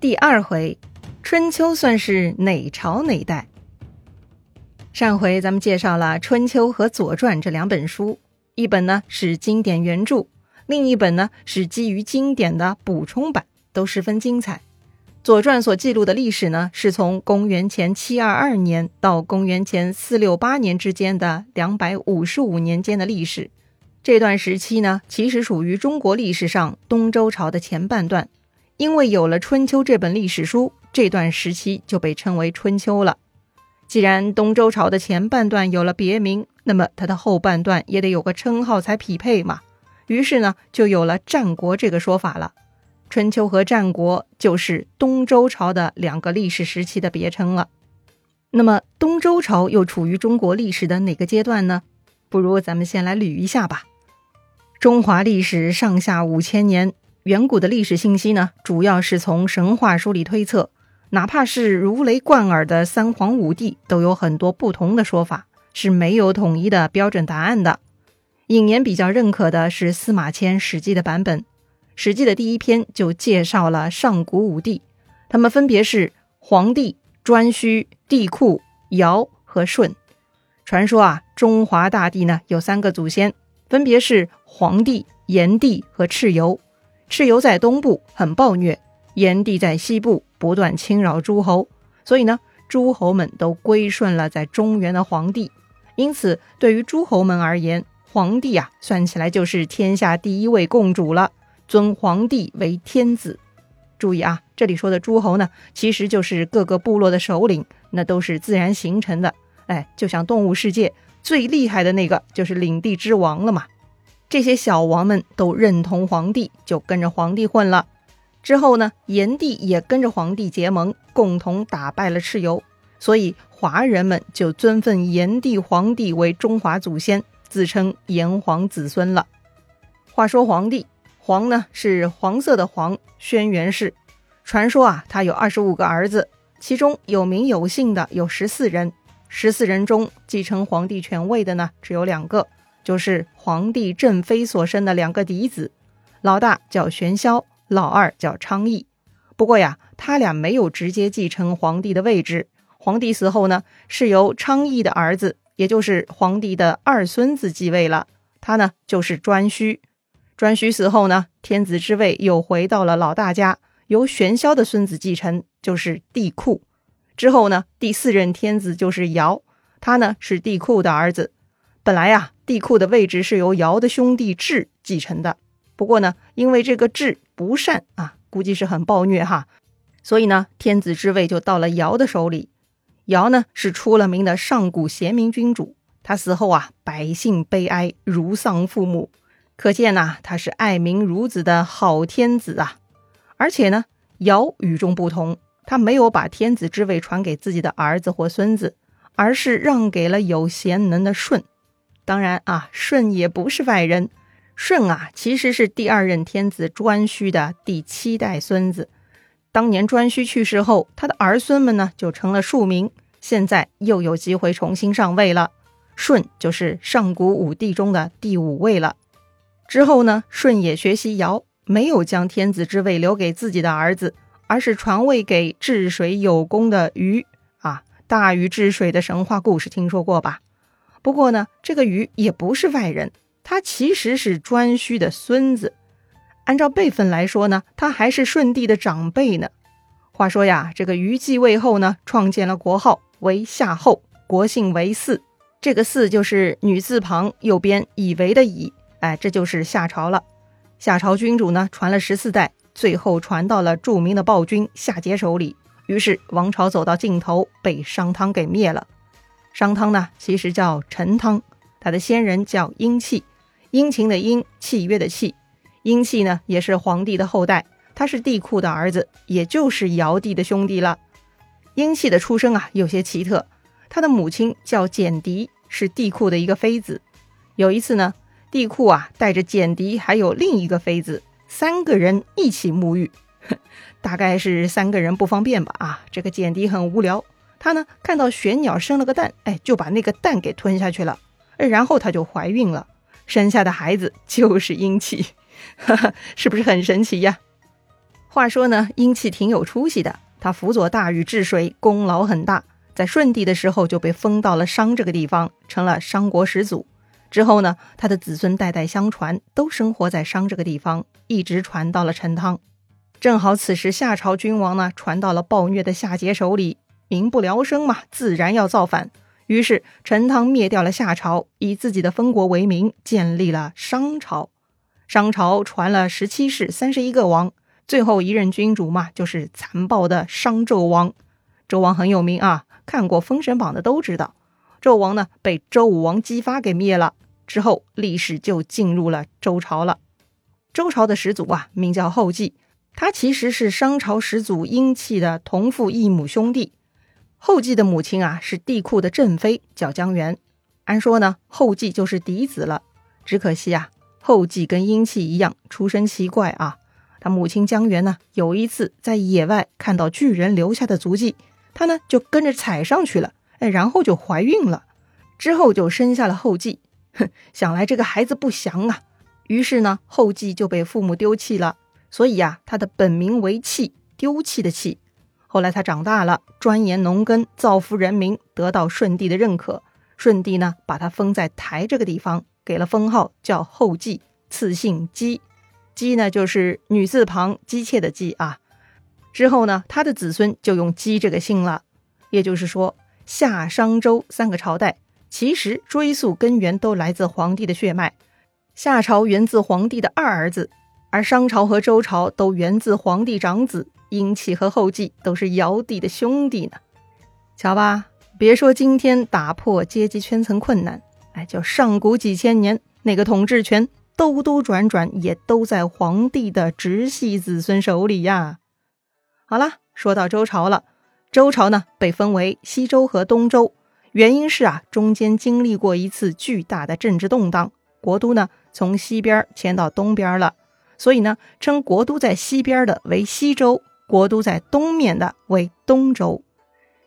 第二回，春秋算是哪朝哪代？上回咱们介绍了《春秋》和《左传》这两本书，一本呢是经典原著，另一本呢是基于经典的补充版，都十分精彩。《左传》所记录的历史呢，是从公元前七二二年到公元前四六八年之间的两百五十五年间的历史。这段时期呢，其实属于中国历史上东周朝的前半段。因为有了《春秋》这本历史书，这段时期就被称为春秋了。既然东周朝的前半段有了别名，那么它的后半段也得有个称号才匹配嘛。于是呢，就有了战国这个说法了。春秋和战国就是东周朝的两个历史时期的别称了。那么东周朝又处于中国历史的哪个阶段呢？不如咱们先来捋一下吧。中华历史上下五千年。远古的历史信息呢，主要是从神话书里推测，哪怕是如雷贯耳的三皇五帝，都有很多不同的说法，是没有统一的标准答案的。尹年比较认可的是司马迁《史记》的版本，《史记》的第一篇就介绍了上古五帝，他们分别是黄帝、颛顼、帝喾、尧和舜。传说啊，中华大地呢有三个祖先，分别是黄帝、炎帝和蚩尤。蚩尤在东部很暴虐，炎帝在西部不断侵扰诸侯，所以呢，诸侯们都归顺了在中原的皇帝。因此，对于诸侯们而言，皇帝啊，算起来就是天下第一位共主了，尊皇帝为天子。注意啊，这里说的诸侯呢，其实就是各个部落的首领，那都是自然形成的。哎，就像动物世界最厉害的那个，就是领地之王了嘛。这些小王们都认同皇帝，就跟着皇帝混了。之后呢，炎帝也跟着皇帝结盟，共同打败了蚩尤。所以华人们就尊奉炎帝皇帝为中华祖先，自称炎黄子孙了。话说皇帝，黄呢是黄色的黄，轩辕氏。传说啊，他有二十五个儿子，其中有名有姓的有十四人。十四人中，继承皇帝权位的呢，只有两个。就是皇帝正妃所生的两个嫡子，老大叫玄霄，老二叫昌邑。不过呀，他俩没有直接继承皇帝的位置。皇帝死后呢，是由昌邑的儿子，也就是皇帝的二孙子继位了。他呢，就是颛顼。颛顼死后呢，天子之位又回到了老大家，由玄霄的孙子继承，就是帝喾。之后呢，第四任天子就是尧，他呢是帝喾的儿子。本来呀。帝喾的位置是由尧的兄弟智继承的，不过呢，因为这个智不善啊，估计是很暴虐哈，所以呢，天子之位就到了尧的手里。尧呢是出了名的上古贤明君主，他死后啊，百姓悲哀如丧父母，可见呐，他是爱民如子的好天子啊。而且呢，尧与众不同，他没有把天子之位传给自己的儿子或孙子，而是让给了有贤能的舜。当然啊，舜也不是外人。舜啊，其实是第二任天子颛顼的第七代孙子。当年颛顼去世后，他的儿孙们呢就成了庶民。现在又有机会重新上位了，舜就是上古五帝中的第五位了。之后呢，舜也学习尧，没有将天子之位留给自己的儿子，而是传位给治水有功的禹。啊，大禹治水的神话故事听说过吧？不过呢，这个禹也不是外人，他其实是颛顼的孙子。按照辈分来说呢，他还是舜帝的长辈呢。话说呀，这个禹继位后呢，创建了国号为夏后，国姓为姒。这个姒就是女字旁右边以为的以，哎，这就是夏朝了。夏朝君主呢，传了十四代，最后传到了著名的暴君夏桀手里，于是王朝走到尽头，被商汤给灭了。商汤呢，其实叫陈汤，他的先人叫殷契，殷勤的殷，契约的契。殷契呢，也是皇帝的后代，他是帝喾的儿子，也就是尧帝的兄弟了。殷契的出生啊，有些奇特，他的母亲叫简狄，是帝喾的一个妃子。有一次呢，帝喾啊，带着简狄还有另一个妃子，三个人一起沐浴，大概是三个人不方便吧？啊，这个简狄很无聊。她呢，看到玄鸟生了个蛋，哎，就把那个蛋给吞下去了，然后她就怀孕了，生下的孩子就是殷契，是不是很神奇呀？话说呢，阴气挺有出息的，他辅佐大禹治水，功劳很大。在舜帝的时候就被封到了商这个地方，成了商国始祖。之后呢，他的子孙代代相传，都生活在商这个地方，一直传到了陈汤。正好此时夏朝君王呢，传到了暴虐的夏桀手里，民不聊生嘛，自然要造反。于是陈汤灭掉了夏朝，以自己的封国为名，建立了商朝。商朝传了十七世，三十一个王，最后一任君主嘛，就是残暴的商纣王。纣王很有名啊。看过《封神榜》的都知道，纣王呢被周武王姬发给灭了，之后历史就进入了周朝了。周朝的始祖啊，名叫后稷，他其实是商朝始祖殷契的同父异母兄弟。后继的母亲啊是帝喾的正妃，叫姜元。按说呢，后继就是嫡子了。只可惜啊，后继跟殷契一样，出身奇怪啊。他母亲姜元呢，有一次在野外看到巨人留下的足迹。他呢就跟着踩上去了，哎，然后就怀孕了，之后就生下了后继。哼，想来这个孩子不祥啊，于是呢后继就被父母丢弃了。所以呀，他的本名为弃，丢弃的弃。后来他长大了，钻研农耕，造福人民，得到舜帝的认可。舜帝呢把他封在台这个地方，给了封号叫后稷，赐姓姬。姬呢就是女字旁姬妾的姬啊。之后呢，他的子孙就用姬这个姓了。也就是说，夏、商、周三个朝代其实追溯根源都来自皇帝的血脉。夏朝源自皇帝的二儿子，而商朝和周朝都源自皇帝长子。殷契和后稷都是尧帝的兄弟呢。瞧吧，别说今天打破阶级圈层困难，哎，就上古几千年，那个统治权兜兜转转也都在皇帝的直系子孙手里呀。好了，说到周朝了，周朝呢被分为西周和东周，原因是啊中间经历过一次巨大的政治动荡，国都呢从西边迁到东边了，所以呢称国都在西边的为西周，国都在东面的为东周。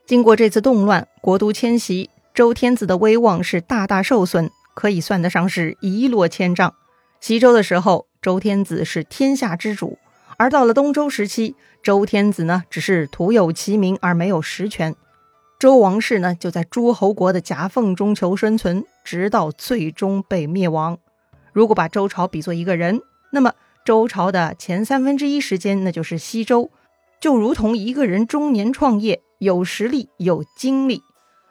经过这次动乱，国都迁徙，周天子的威望是大大受损，可以算得上是一落千丈。西周的时候，周天子是天下之主。而到了东周时期，周天子呢只是徒有其名而没有实权，周王室呢就在诸侯国的夹缝中求生存，直到最终被灭亡。如果把周朝比作一个人，那么周朝的前三分之一时间那就是西周，就如同一个人中年创业，有实力有精力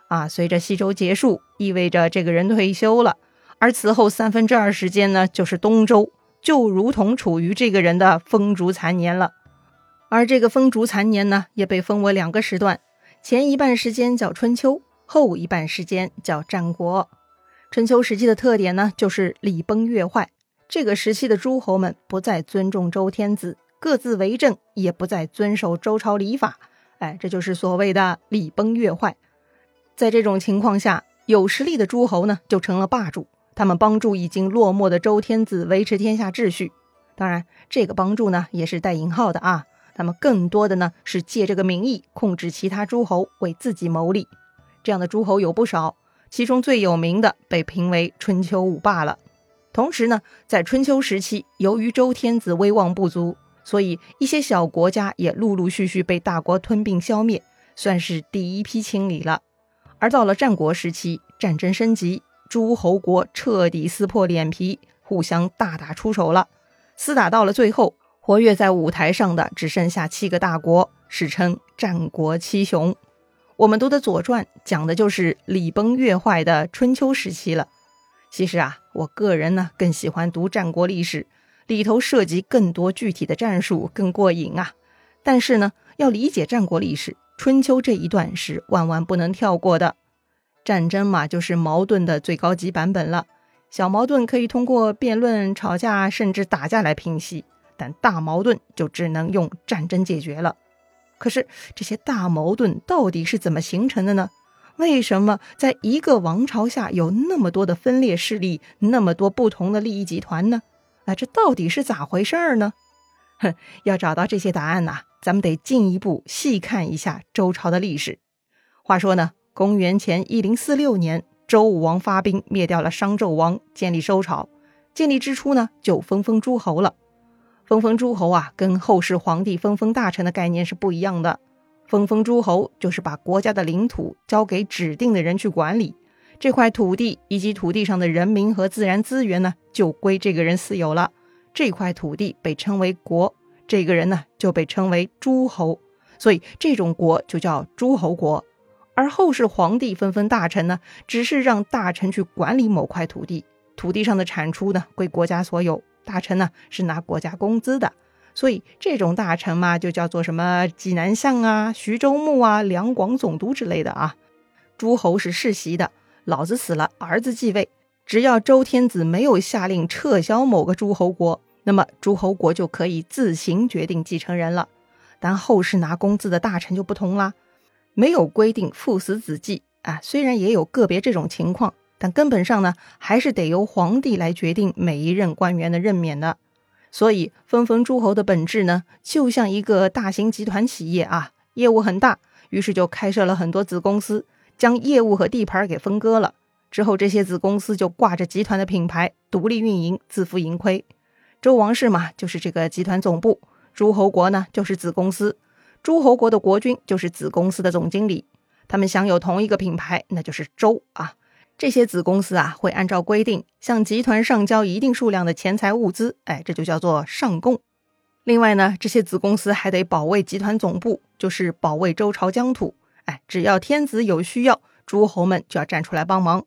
啊。随着西周结束，意味着这个人退休了，而此后三分之二时间呢就是东周。就如同处于这个人的风烛残年了，而这个风烛残年呢，也被分为两个时段，前一半时间叫春秋，后一半时间叫战国。春秋时期的特点呢，就是礼崩乐坏，这个时期的诸侯们不再尊重周天子，各自为政，也不再遵守周朝礼法，哎，这就是所谓的礼崩乐坏。在这种情况下，有实力的诸侯呢，就成了霸主。他们帮助已经落寞的周天子维持天下秩序，当然，这个帮助呢也是带引号的啊。他们更多的呢是借这个名义控制其他诸侯，为自己谋利。这样的诸侯有不少，其中最有名的被评为春秋五霸了。同时呢，在春秋时期，由于周天子威望不足，所以一些小国家也陆陆续续被大国吞并消灭，算是第一批清理了。而到了战国时期，战争升级。诸侯国彻底撕破脸皮，互相大打出手了。厮打到了最后，活跃在舞台上的只剩下七个大国，史称战国七雄。我们读的《左传》讲的就是礼崩乐坏的春秋时期了。其实啊，我个人呢更喜欢读战国历史，里头涉及更多具体的战术，更过瘾啊。但是呢，要理解战国历史，春秋这一段是万万不能跳过的。战争嘛，就是矛盾的最高级版本了。小矛盾可以通过辩论、吵架，甚至打架来平息，但大矛盾就只能用战争解决了。可是这些大矛盾到底是怎么形成的呢？为什么在一个王朝下有那么多的分裂势力，那么多不同的利益集团呢？那，这到底是咋回事儿呢？哼，要找到这些答案呐，咱们得进一步细看一下周朝的历史。话说呢。公元前一零四六年，周武王发兵灭掉了商纣王，建立周朝。建立之初呢，就分封诸侯了。分封诸侯啊，跟后世皇帝分封大臣的概念是不一样的。分封诸侯就是把国家的领土交给指定的人去管理，这块土地以及土地上的人民和自然资源呢，就归这个人私有了。这块土地被称为国，这个人呢就被称为诸侯，所以这种国就叫诸侯国。而后世皇帝分封大臣呢，只是让大臣去管理某块土地，土地上的产出呢归国家所有，大臣呢是拿国家工资的。所以这种大臣嘛，就叫做什么济南相啊、徐州牧啊、两广总督之类的啊。诸侯是世袭的，老子死了，儿子继位。只要周天子没有下令撤销某个诸侯国，那么诸侯国就可以自行决定继承人了。但后世拿工资的大臣就不同啦，没有规定父死子继啊。虽然也有个别这种情况，但根本上呢，还是得由皇帝来决定每一任官员的任免的。所以，分封诸侯的本质呢，就像一个大型集团企业啊，业务很大，于是就开设了很多子公司，将业务和地盘给分割了。之后，这些子公司就挂着集团的品牌，独立运营，自负盈亏。周王室嘛，就是这个集团总部；诸侯国呢，就是子公司。诸侯国的国君就是子公司的总经理，他们享有同一个品牌，那就是周啊。这些子公司啊，会按照规定向集团上交一定数量的钱财物资，哎，这就叫做上贡。另外呢，这些子公司还得保卫集团总部，就是保卫周朝疆土。哎，只要天子有需要，诸侯们就要站出来帮忙。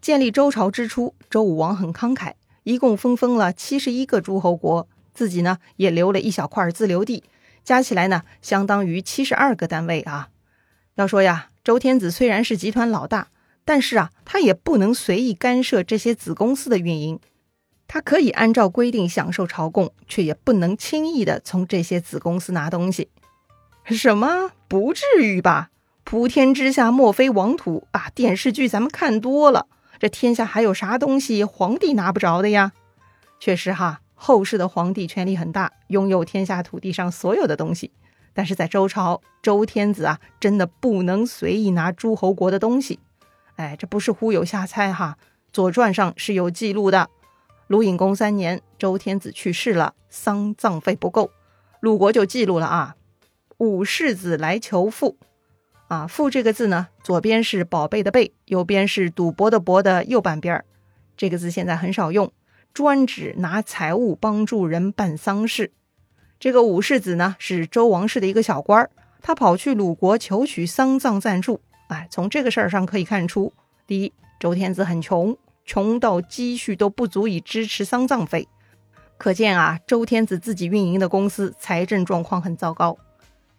建立周朝之初，周武王很慷慨，一共分封了七十一个诸侯国，自己呢也留了一小块自留地，加起来呢相当于七十二个单位啊。要说呀，周天子虽然是集团老大。但是啊，他也不能随意干涉这些子公司的运营，他可以按照规定享受朝贡，却也不能轻易的从这些子公司拿东西。什么？不至于吧？普天之下莫非王土啊！电视剧咱们看多了，这天下还有啥东西皇帝拿不着的呀？确实哈，后世的皇帝权力很大，拥有天下土地上所有的东西。但是在周朝，周天子啊，真的不能随意拿诸侯国的东西。哎，这不是忽悠瞎猜哈，《左传》上是有记录的。鲁隐公三年，周天子去世了，丧葬费不够，鲁国就记录了啊。五世子来求父，啊，富这个字呢，左边是宝贝的贝，右边是赌博的博的右半边儿。这个字现在很少用，专指拿财物帮助人办丧事。这个武士子呢，是周王室的一个小官儿，他跑去鲁国求取丧葬赞助。哎，从这个事儿上可以看出，第一，周天子很穷，穷到积蓄都不足以支持丧葬费，可见啊，周天子自己运营的公司财政状况很糟糕。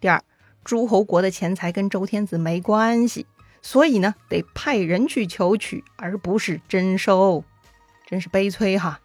第二，诸侯国的钱财跟周天子没关系，所以呢，得派人去求取，而不是征收，真是悲催哈。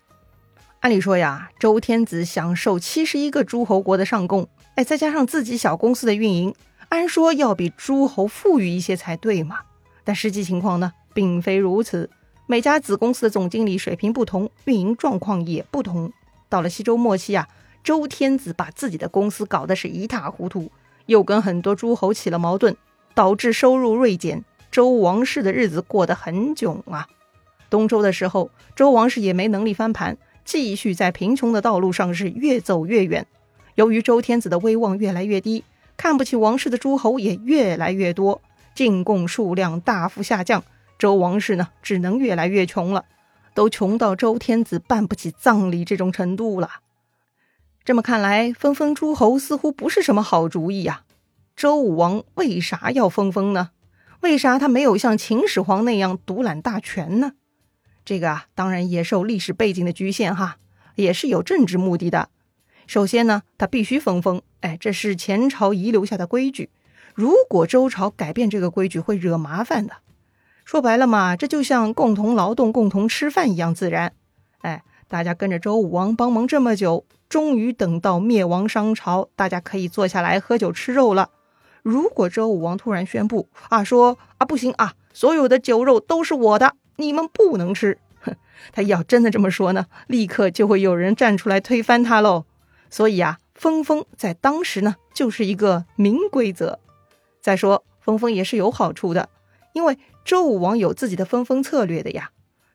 按理说呀，周天子享受七十一个诸侯国的上贡，哎，再加上自己小公司的运营。按说要比诸侯富裕一些才对嘛，但实际情况呢，并非如此。每家子公司的总经理水平不同，运营状况也不同。到了西周末期啊，周天子把自己的公司搞得是一塌糊涂，又跟很多诸侯起了矛盾，导致收入锐减。周王室的日子过得很囧啊。东周的时候，周王室也没能力翻盘，继续在贫穷的道路上是越走越远。由于周天子的威望越来越低。看不起王室的诸侯也越来越多，进贡数量大幅下降，周王室呢只能越来越穷了，都穷到周天子办不起葬礼这种程度了。这么看来，分封诸侯似乎不是什么好主意呀。周武王为啥要分封呢？为啥他没有像秦始皇那样独揽大权呢？这个啊，当然也受历史背景的局限哈，也是有政治目的的。首先呢，他必须分封，哎，这是前朝遗留下的规矩。如果周朝改变这个规矩，会惹麻烦的。说白了嘛，这就像共同劳动、共同吃饭一样自然。哎，大家跟着周武王帮忙这么久，终于等到灭亡商朝，大家可以坐下来喝酒吃肉了。如果周武王突然宣布啊，说啊不行啊，所有的酒肉都是我的，你们不能吃。哼，他要真的这么说呢，立刻就会有人站出来推翻他喽。所以啊，分封在当时呢，就是一个明规则。再说，分封也是有好处的，因为周武王有自己的分封策略的呀。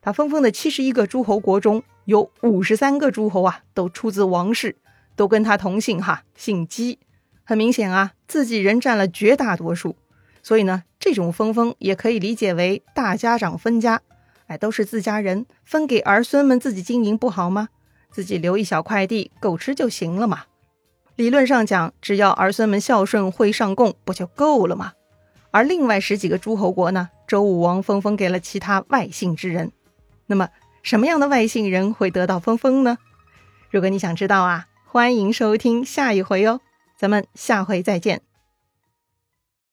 他分封的七十一个诸侯国中有五十三个诸侯啊，都出自王室，都跟他同姓哈，姓姬。很明显啊，自己人占了绝大多数，所以呢，这种分封也可以理解为大家长分家。哎，都是自家人，分给儿孙们自己经营不好吗？自己留一小块地够吃就行了嘛。理论上讲，只要儿孙们孝顺会上贡，不就够了吗？而另外十几个诸侯国呢，周武王分封给了其他外姓之人。那么，什么样的外星人会得到封封呢？如果你想知道啊，欢迎收听下一回哦。咱们下回再见。